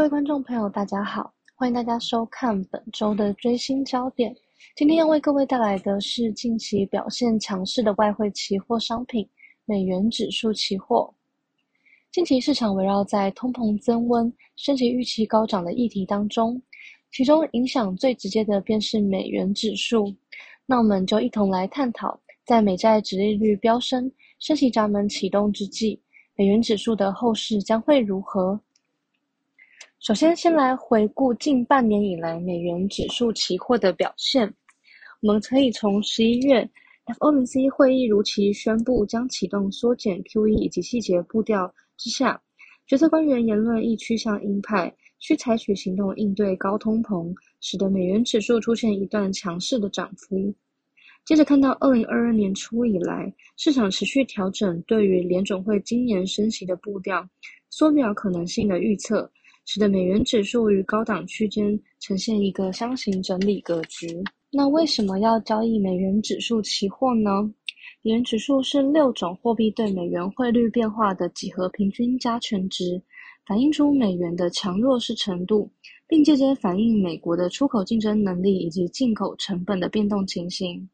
各位观众朋友，大家好，欢迎大家收看本周的追星焦点。今天要为各位带来的是近期表现强势的外汇期货商品——美元指数期货。近期市场围绕在通膨增温、升级预期高涨的议题当中，其中影响最直接的便是美元指数。那我们就一同来探讨，在美债直利率飙升、升息闸门启动之际，美元指数的后市将会如何？首先，先来回顾近半年以来美元指数期货的表现。我们可以从十一月 FOMC 会议如期宣布将启动缩减 QE 以及细节步调之下，决策官员言论亦趋向鹰派，需采取行动应对高通膨，使得美元指数出现一段强势的涨幅。接着看到二零二二年初以来，市场持续调整对于联准会今年升息的步调、缩表可能性的预测。使得美元指数于高档区间呈现一个箱型整理格局。那为什么要交易美元指数期货呢？美元指数是六种货币对美元汇率变化的几何平均加权值，反映出美元的强弱势程度，并间接反映美国的出口竞争能力以及进口成本的变动情形。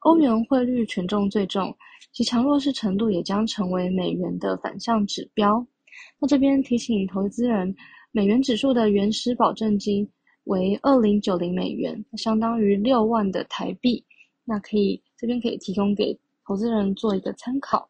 欧元汇率权重最重，其强弱势程度也将成为美元的反向指标。那这边提醒投资人。美元指数的原始保证金为二零九零美元，相当于六万的台币。那可以这边可以提供给投资人做一个参考。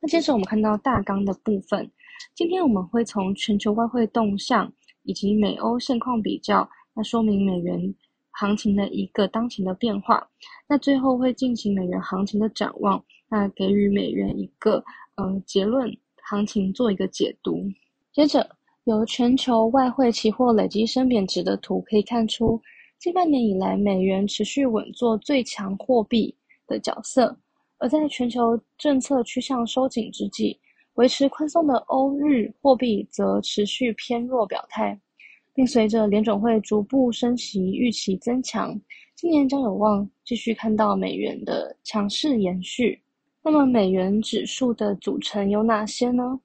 那接着我们看到大纲的部分，今天我们会从全球外汇动向以及美欧现况比较，那说明美元行情的一个当前的变化。那最后会进行美元行情的展望，那给予美元一个嗯结论，行情做一个解读。接着。由全球外汇期货累积升贬值的图可以看出，近半年以来，美元持续稳坐最强货币的角色。而在全球政策趋向收紧之际，维持宽松的欧日货币则持续偏弱表态，并随着联准会逐步升息预期增强，今年将有望继续看到美元的强势延续。那么，美元指数的组成有哪些呢？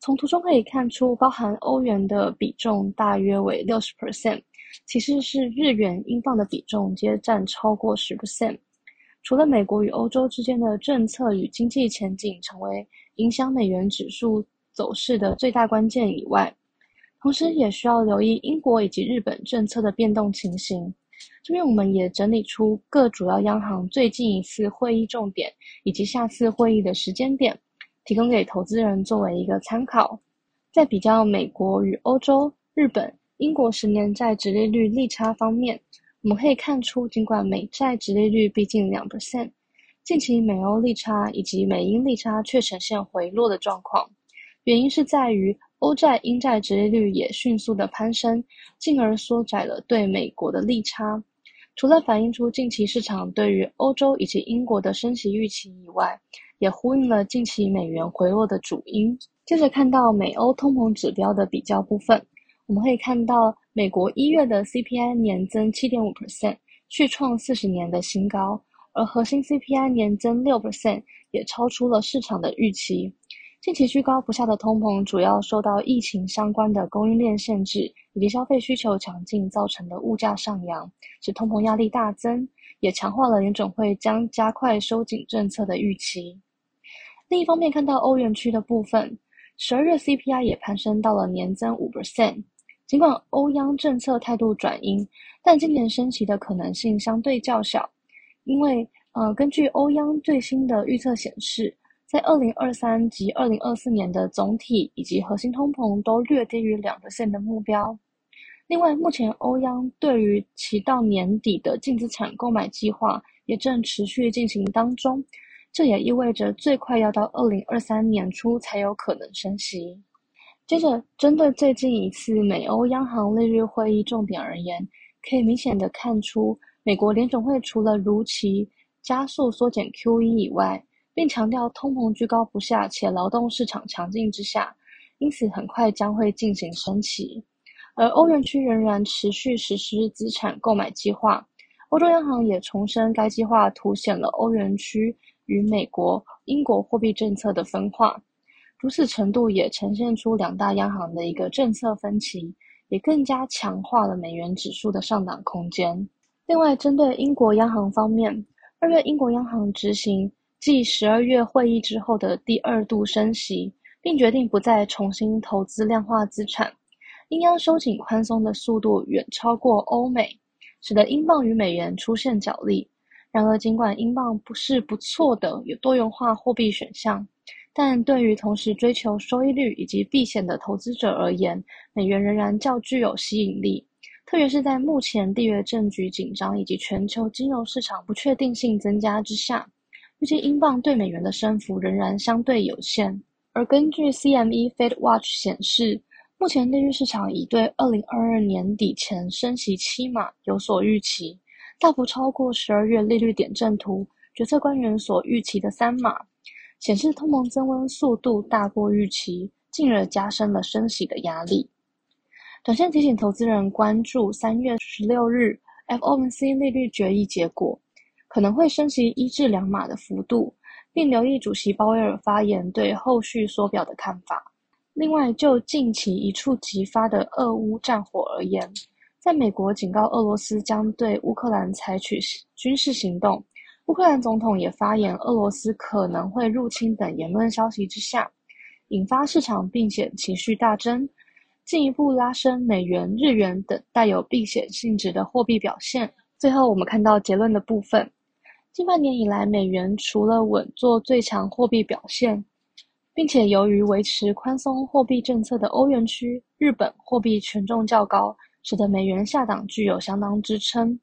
从图中可以看出，包含欧元的比重大约为六十 percent，其次是日元、英镑的比重皆占超过十 percent。除了美国与欧洲之间的政策与经济前景成为影响美元指数走势的最大关键以外，同时也需要留意英国以及日本政策的变动情形。这边我们也整理出各主要央行最近一次会议重点以及下次会议的时间点。提供给投资人作为一个参考。在比较美国与欧洲、日本、英国十年债直利率利差方面，我们可以看出，尽管美债直利率逼近两 percent，近期美欧利差以及美英利差却呈现回落的状况。原因是在于欧债、英债直利率也迅速的攀升，进而缩窄了对美国的利差。除了反映出近期市场对于欧洲以及英国的升息预期以外，也呼应了近期美元回落的主因。接着看到美欧通膨指标的比较部分，我们可以看到美国一月的 CPI 年增七点五 percent，续创四十年的新高，而核心 CPI 年增六 percent，也超出了市场的预期。近期居高不下的通膨，主要受到疫情相关的供应链限制以及消费需求强劲造成的物价上扬，使通膨压力大增，也强化了联准会将加快收紧政策的预期。另一方面，看到欧元区的部分，十二月 CPI 也攀升到了年增五 percent。尽管欧央政策态度转阴，但今年升息的可能性相对较小，因为呃，根据欧央最新的预测显示。在二零二三及二零二四年的总体以及核心通膨都略低于两个线的目标。另外，目前欧央对于其到年底的净资产购买计划也正持续进行当中，这也意味着最快要到二零二三年初才有可能升息。接着，针对最近一次美欧央行利率会议重点而言，可以明显的看出，美国联总会除了如期加速缩减 QE 以外，并强调通膨居高不下，且劳动市场强劲之下，因此很快将会进行升息。而欧元区仍然持续实施资产购买计划，欧洲央行也重申该计划凸显了欧元区与美国、英国货币政策的分化。如此程度也呈现出两大央行的一个政策分歧，也更加强化了美元指数的上涨空间。另外，针对英国央行方面，二月英国央行执行继十二月会议之后的第二度升息，并决定不再重新投资量化资产，英央收紧宽松的速度远超过欧美，使得英镑与美元出现角力。然而，尽管英镑不是不错的有多元化货币选项，但对于同时追求收益率以及避险的投资者而言，美元仍然较具有吸引力。特别是在目前地缘政局紧张以及全球金融市场不确定性增加之下，预计英镑对美元的升幅仍然相对有限。而根据 CME Fed Watch 显示，目前利率市场已对二零二二年底前升息七码有所预期。大幅超过十二月利率点阵图决策官员所预期的三码，显示通膨增温速度大过预期，进而加深了升息的压力。短线提醒投资人关注三月十六日 FOMC 利率决议结果，可能会升息一至两码的幅度，并留意主席鲍威尔发言对后续缩表的看法。另外，就近期一触即发的俄乌战火而言，在美国警告俄罗斯将对乌克兰采取军事行动，乌克兰总统也发言俄罗斯可能会入侵等言论消息之下，引发市场避险情绪大增，进一步拉升美元、日元等带有避险性质的货币表现。最后，我们看到结论的部分，近半年以来，美元除了稳坐最强货币表现，并且由于维持宽松货币政策的欧元区、日本货币权重较高。使得美元下档具有相当支撑，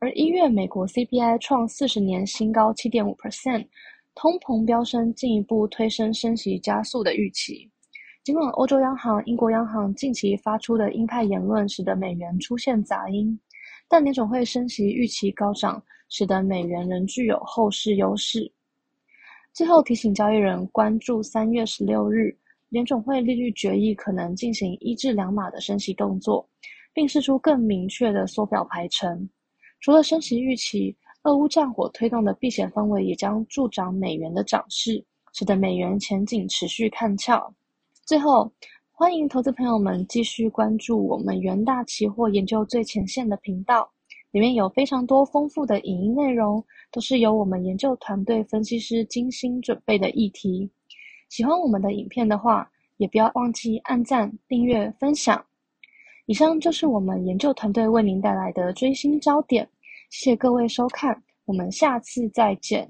而一月美国 CPI 创四十年新高七点五 percent，通膨飙升进一步推升升息加速的预期。尽管欧洲央行、英国央行近期发出的鹰派言论使得美元出现杂音，但联总会升息预期高涨，使得美元仍具有后市优势。最后提醒交易人关注三月十六日。联总会利率决议可能进行一至两码的升息动作，并释出更明确的缩表排程。除了升息预期，俄乌战火推动的避险氛围也将助长美元的涨势，使得美元前景持续看俏。最后，欢迎投资朋友们继续关注我们元大期货研究最前线的频道，里面有非常多丰富的影音内容，都是由我们研究团队分析师精心准备的议题。喜欢我们的影片的话，也不要忘记按赞、订阅、分享。以上就是我们研究团队为您带来的追星焦点，谢谢各位收看，我们下次再见。